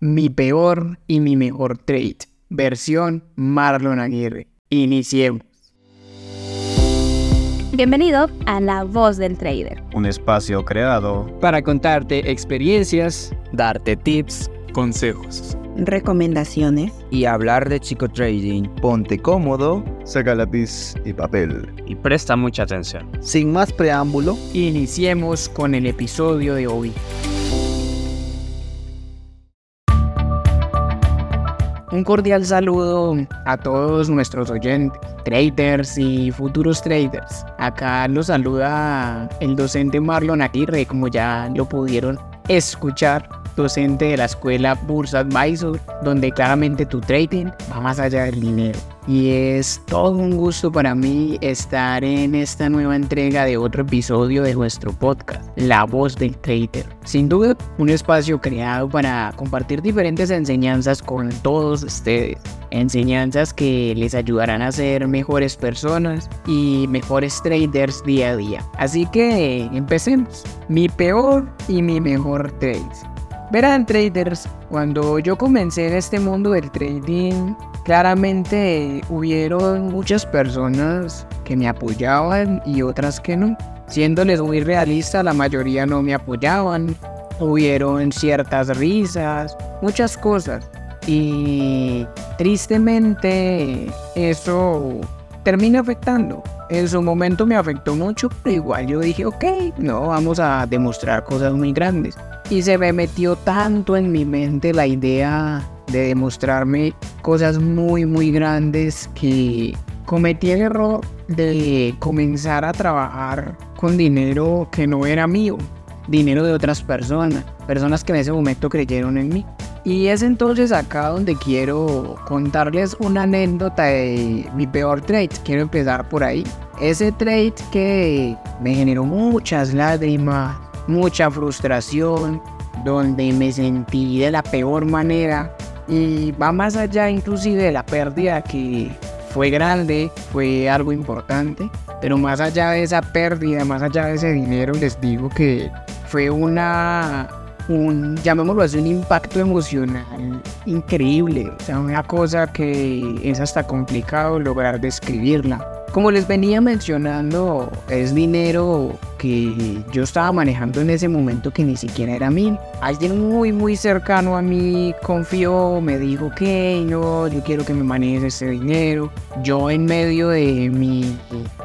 Mi peor y mi mejor trade. Versión Marlon Aguirre. Iniciemos. Bienvenido a La Voz del Trader. Un espacio creado para contarte experiencias, darte tips, consejos, recomendaciones y hablar de chico trading. Ponte cómodo, saca lápiz y papel y presta mucha atención. Sin más preámbulo, iniciemos con el episodio de hoy. Un cordial saludo a todos nuestros oyentes, traders y futuros traders. Acá los saluda el docente Marlon Aguirre, como ya lo pudieron escuchar docente de la escuela Bursa Advisor, donde claramente tu trading va más allá del dinero. Y es todo un gusto para mí estar en esta nueva entrega de otro episodio de nuestro podcast, La Voz del Trader. Sin duda, un espacio creado para compartir diferentes enseñanzas con todos ustedes. Enseñanzas que les ayudarán a ser mejores personas y mejores traders día a día. Así que empecemos. Mi peor y mi mejor trade. Verán traders, cuando yo comencé en este mundo del trading, claramente hubieron muchas personas que me apoyaban y otras que no. Siéndoles muy realista, la mayoría no me apoyaban. Hubieron ciertas risas, muchas cosas. Y tristemente eso termina afectando. En su momento me afectó mucho, pero igual yo dije, ok, no, vamos a demostrar cosas muy grandes. Y se me metió tanto en mi mente la idea de demostrarme cosas muy, muy grandes que cometí el error de comenzar a trabajar con dinero que no era mío, dinero de otras personas, personas que en ese momento creyeron en mí. Y es entonces acá donde quiero contarles una anécdota de mi peor trade. Quiero empezar por ahí. Ese trade que me generó muchas lágrimas, mucha frustración, donde me sentí de la peor manera. Y va más allá inclusive de la pérdida que fue grande, fue algo importante, pero más allá de esa pérdida, más allá de ese dinero, les digo que fue una, un, llamémoslo así, un impacto emocional increíble, o sea, una cosa que es hasta complicado lograr describirla. Como les venía mencionando, es dinero que yo estaba manejando en ese momento que ni siquiera era mío. Alguien muy muy cercano a mí confió, me dijo que no, yo quiero que me manejes ese dinero. Yo en medio de mi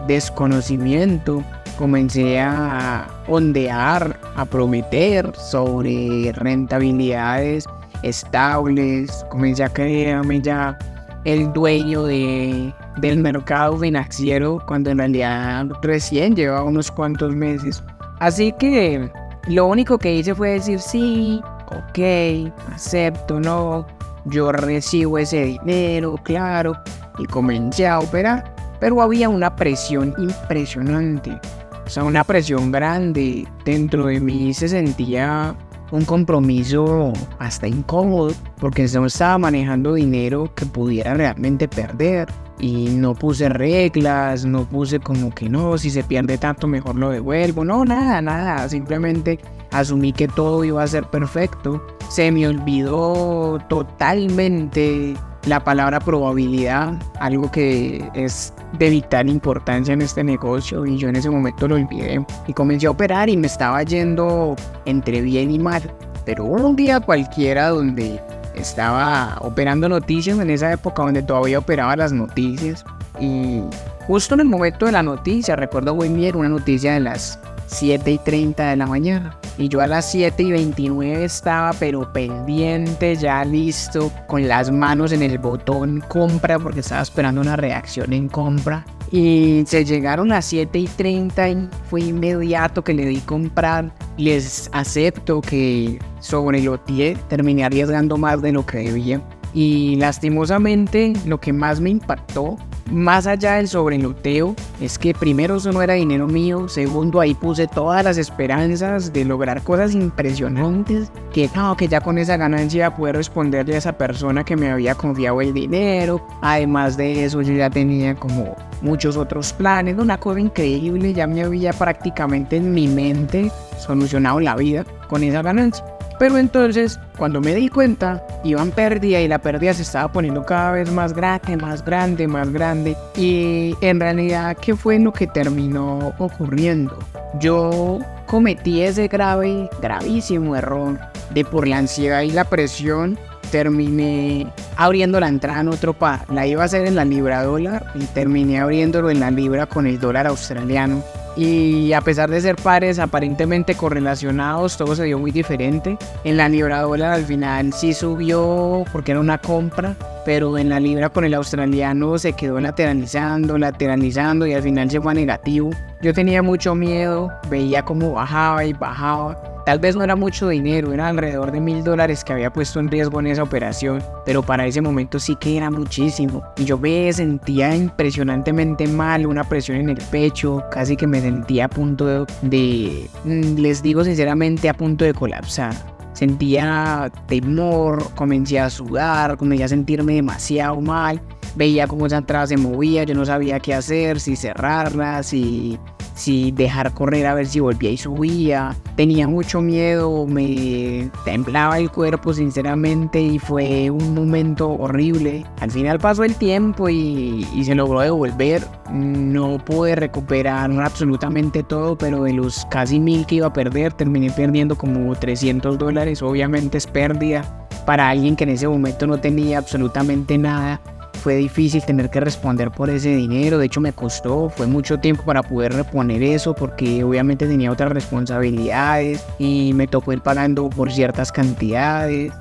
desconocimiento comencé a ondear, a prometer sobre rentabilidades estables, comencé a creerme ya el dueño de del mercado financiero cuando en realidad recién llevaba unos cuantos meses. Así que lo único que hice fue decir sí, ok, acepto, no, yo recibo ese dinero, claro, y comencé a operar. Pero había una presión impresionante, o sea, una presión grande. Dentro de mí se sentía un compromiso hasta incómodo, porque no estaba manejando dinero que pudiera realmente perder y no puse reglas, no puse como que no, si se pierde tanto mejor lo devuelvo, no, nada, nada, simplemente asumí que todo iba a ser perfecto. Se me olvidó totalmente la palabra probabilidad, algo que es de vital importancia en este negocio y yo en ese momento lo olvidé y comencé a operar y me estaba yendo entre bien y mal. Pero un día cualquiera donde estaba operando noticias en esa época donde todavía operaba las noticias. Y justo en el momento de la noticia, recuerdo muy bien una noticia de las 7 y 30 de la mañana. Y yo a las 7 y 29 estaba pero pendiente, ya listo, con las manos en el botón compra porque estaba esperando una reacción en compra. Y se llegaron a 7 y 30 y fue inmediato que le di comprar. Les acepto que sobre lo 10 terminé arriesgando más de lo que debía. Y lastimosamente lo que más me impactó más allá del sobreloteo, es que primero eso no era dinero mío, segundo ahí puse todas las esperanzas de lograr cosas impresionantes, que no, que ya con esa ganancia pude responderle a esa persona que me había confiado el dinero, además de eso yo ya tenía como muchos otros planes, una cosa increíble, ya me había prácticamente en mi mente solucionado la vida con esa ganancia. Pero entonces, cuando me di cuenta, iba en pérdida y la pérdida se estaba poniendo cada vez más grande, más grande, más grande. Y en realidad, ¿qué fue lo que terminó ocurriendo? Yo cometí ese grave, gravísimo error de por la ansiedad y la presión terminé abriendo la entrada en otro par. La iba a hacer en la libra dólar y terminé abriéndolo en la libra con el dólar australiano. Y a pesar de ser pares aparentemente correlacionados, todo se dio muy diferente. En la libra dólar al final sí subió porque era una compra, pero en la libra con el australiano se quedó lateralizando, lateralizando y al final fue a negativo. Yo tenía mucho miedo, veía cómo bajaba y bajaba Tal vez no era mucho dinero, era alrededor de mil dólares que había puesto en riesgo en esa operación, pero para ese momento sí que era muchísimo. Y yo me sentía impresionantemente mal, una presión en el pecho, casi que me sentía a punto de, mm, les digo sinceramente, a punto de colapsar. Sentía temor, comencé a sudar, comencé a sentirme demasiado mal. Veía cómo esa entrada se movía, yo no sabía qué hacer, si cerrarla, si si dejar correr a ver si volvía y subía. Tenía mucho miedo, me temblaba el cuerpo sinceramente y fue un momento horrible. Al final pasó el tiempo y, se logró devolver. No pude recuperar absolutamente todo, pero de los casi mil que iba a perder, terminé perdiendo como 300 dólares. Obviamente es pérdida para alguien que en ese momento no tenía absolutamente nada fue difícil tener que responder por ese dinero, de hecho me costó, fue mucho tiempo para poder reponer eso porque obviamente tenía otras responsabilidades y me tocó ir pagando por ciertas cantidades.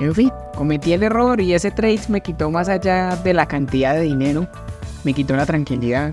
En fin, cometí el error y ese trade me quitó más allá de la cantidad de dinero, me quitó la tranquilidad,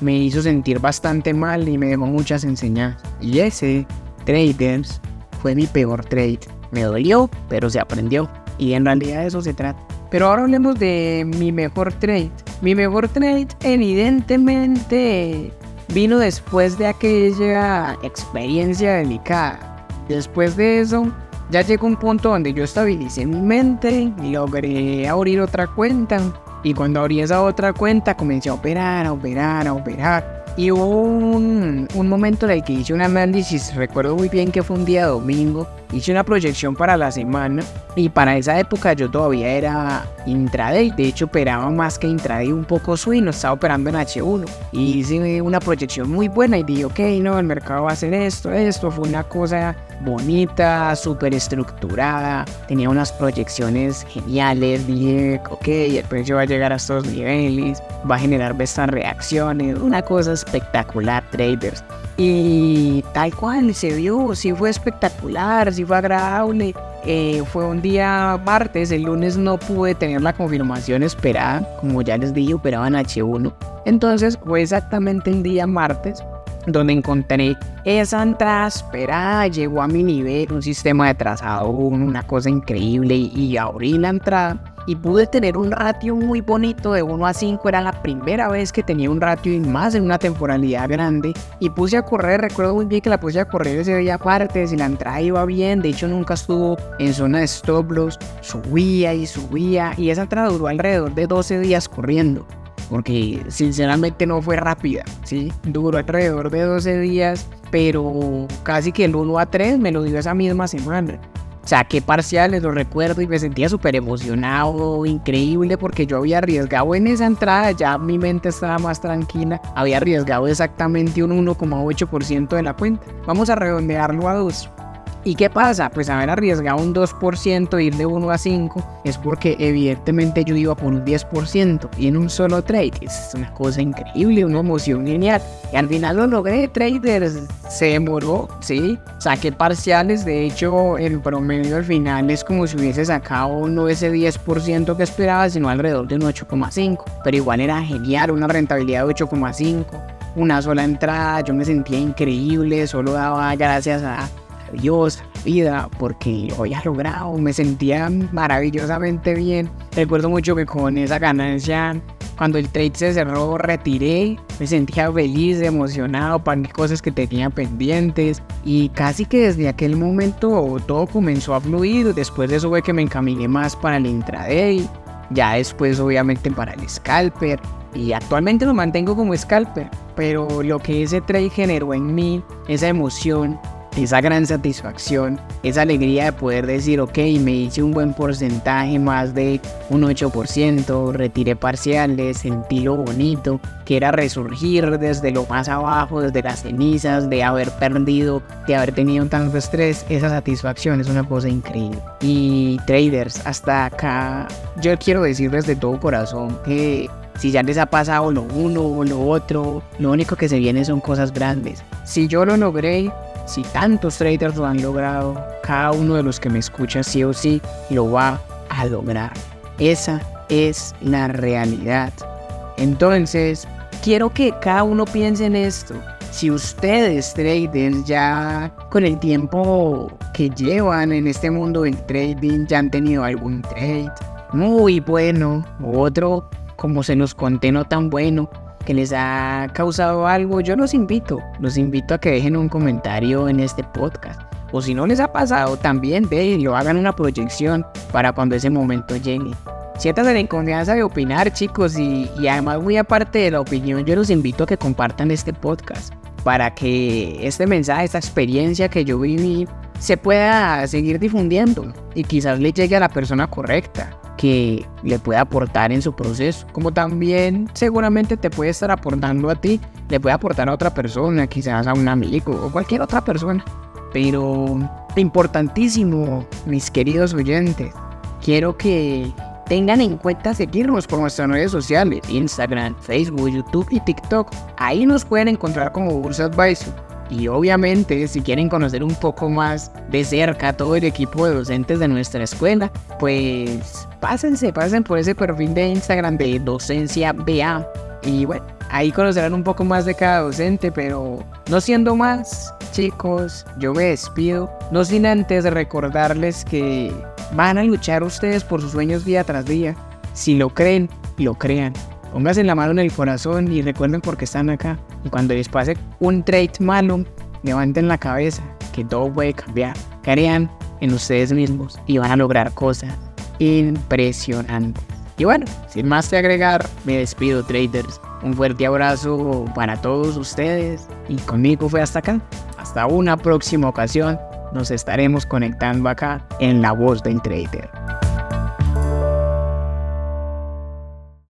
me hizo sentir bastante mal y me dejó muchas enseñanzas. Y ese, traders, fue mi peor trade. Me dolió, pero se aprendió. Y en realidad de eso se trata. Pero ahora hablemos de mi mejor trade. Mi mejor trade evidentemente vino después de aquella experiencia delicada. Después de eso, ya llegó un punto donde yo estabilicé mi mente logré abrir otra cuenta. Y cuando abrí esa otra cuenta comencé a operar, a operar, a operar. Y hubo un, momento en el que hice un análisis, recuerdo muy bien que fue un día domingo, hice una proyección para la semana y para esa época yo todavía era intraday, de hecho operaba más que intraday un poco swing, estaba operando en H1 y hice una proyección muy buena y dije, ok, no, el mercado va a hacer esto, esto, fue una cosa bonita, súper estructurada, tenía unas proyecciones geniales, dije, ok, el precio va a llegar a estos niveles, va a generar estas reacciones, una cosa espectacular, traders. Y tal cual se vio, sí fue espectacular, sí fue agradable. Eh, fue un día martes, el lunes no pude tener la confirmación esperada, como ya les dije, operaban H1. Entonces fue exactamente el día martes donde encontré esa entrada esperada, llegó a mi nivel, un sistema de trazado, una cosa increíble y abrí la entrada y pude tener un ratio muy bonito de 1 a 5. Era la primera vez que tenía un ratio y más en una temporalidad grande. Y puse a correr, recuerdo muy bien que la puse a correr ese día aparte, si la entrada iba bien, de hecho nunca estuvo en zona de stop loss, subía y subía y esa entrada duró alrededor de 12 días corriendo. Porque sinceramente no fue rápida, ¿sí? Duró alrededor de 12 días, pero casi que el 1 a 3 me lo dio esa misma semana saqué parciales, lo recuerdo, y me sentía súper emocionado, increíble, porque yo había arriesgado en esa entrada, ya mi mente estaba más tranquila, había arriesgado exactamente un 1,8% de la cuenta. Vamos a redondearlo a 2. ¿Y qué pasa? Pues haber arriesgado un 2%, ir de 1 a 5, es porque evidentemente yo iba por un 10% y en un solo trade. Es una cosa increíble, una emoción genial. Y al final lo logré, traders. Se demoró, sí. Saqué parciales, de hecho, el promedio al final es como si hubiese sacado no ese 10% que esperaba, sino alrededor de un 8,5. Pero igual era genial, una rentabilidad de 8,5 una sola entrada, yo me sentía increíble, solo daba gracias a Dios, vida, porque lo había logrado, me sentía maravillosamente bien. Recuerdo mucho que con esa ganancia, cuando el trade se cerró, retiré, me sentía feliz, emocionado, para cosas que tenía pendientes y casi que desde aquel momento todo comenzó a fluir. Después de eso fue que me encaminé más para el intraday, ya después obviamente para el scalper y actualmente lo mantengo como scalper, pero lo que ese trade generó en mí, esa emoción, esa gran satisfacción, esa alegría de poder decir, ok, me hice un buen porcentaje, más de un 8%, retiré parciales, sentí lo bonito, que era resurgir desde lo más abajo, desde las cenizas, de haber perdido, de haber tenido tanto estrés, esa satisfacción es una cosa increíble. Y traders, hasta acá, yo quiero decirles de todo corazón que si ya les ha pasado lo uno o lo otro, lo único que se viene son cosas grandes. Si yo lo logré, si tantos traders lo han logrado, cada uno de los que me escucha sí o sí lo va a lograr. Esa es la realidad. Entonces, quiero que cada uno piense en esto. Si ustedes traders ya con el tiempo que llevan en este mundo del trading ya han tenido algún trade muy bueno u otro como se nos conté no tan bueno, que les ha causado algo, yo los invito, los invito a que dejen un comentario en este podcast. O si no les ha pasado, también lo hagan una proyección para cuando ese momento llegue. Siéntanse en confianza de opinar, chicos, y, y además muy aparte de la opinión, yo los invito a que compartan este podcast para que este mensaje, esta experiencia que yo viví, se pueda seguir difundiendo y quizás le llegue a la persona correcta que le puede aportar en su proceso, como también seguramente te puede estar aportando a ti, le puede aportar a otra persona, quizás a un amigo o cualquier otra persona. Pero importantísimo, mis queridos oyentes, quiero que tengan en cuenta seguirnos por nuestras redes sociales, Instagram, Facebook, YouTube y TikTok. Ahí nos pueden encontrar como Bursa Advisor. Y obviamente, si quieren conocer un poco más de cerca todo el equipo de docentes de nuestra escuela, pues pásense, pasen por ese perfil de Instagram de Docencia BA. Y bueno, ahí conocerán un poco más de cada docente, pero no siendo más, chicos, yo me despido, no sin antes recordarles que van a luchar ustedes por sus sueños día tras día. Si lo creen, lo crean. Pónganse la mano en el corazón y recuerden por qué están acá. Y cuando les pase un trade malo, levanten la cabeza, que todo puede cambiar. Crean en ustedes mismos y van a lograr cosas impresionantes. Y bueno, sin más que agregar, me despido traders. Un fuerte abrazo para todos ustedes y conmigo fue hasta acá. Hasta una próxima ocasión nos estaremos conectando acá en La Voz del Trader.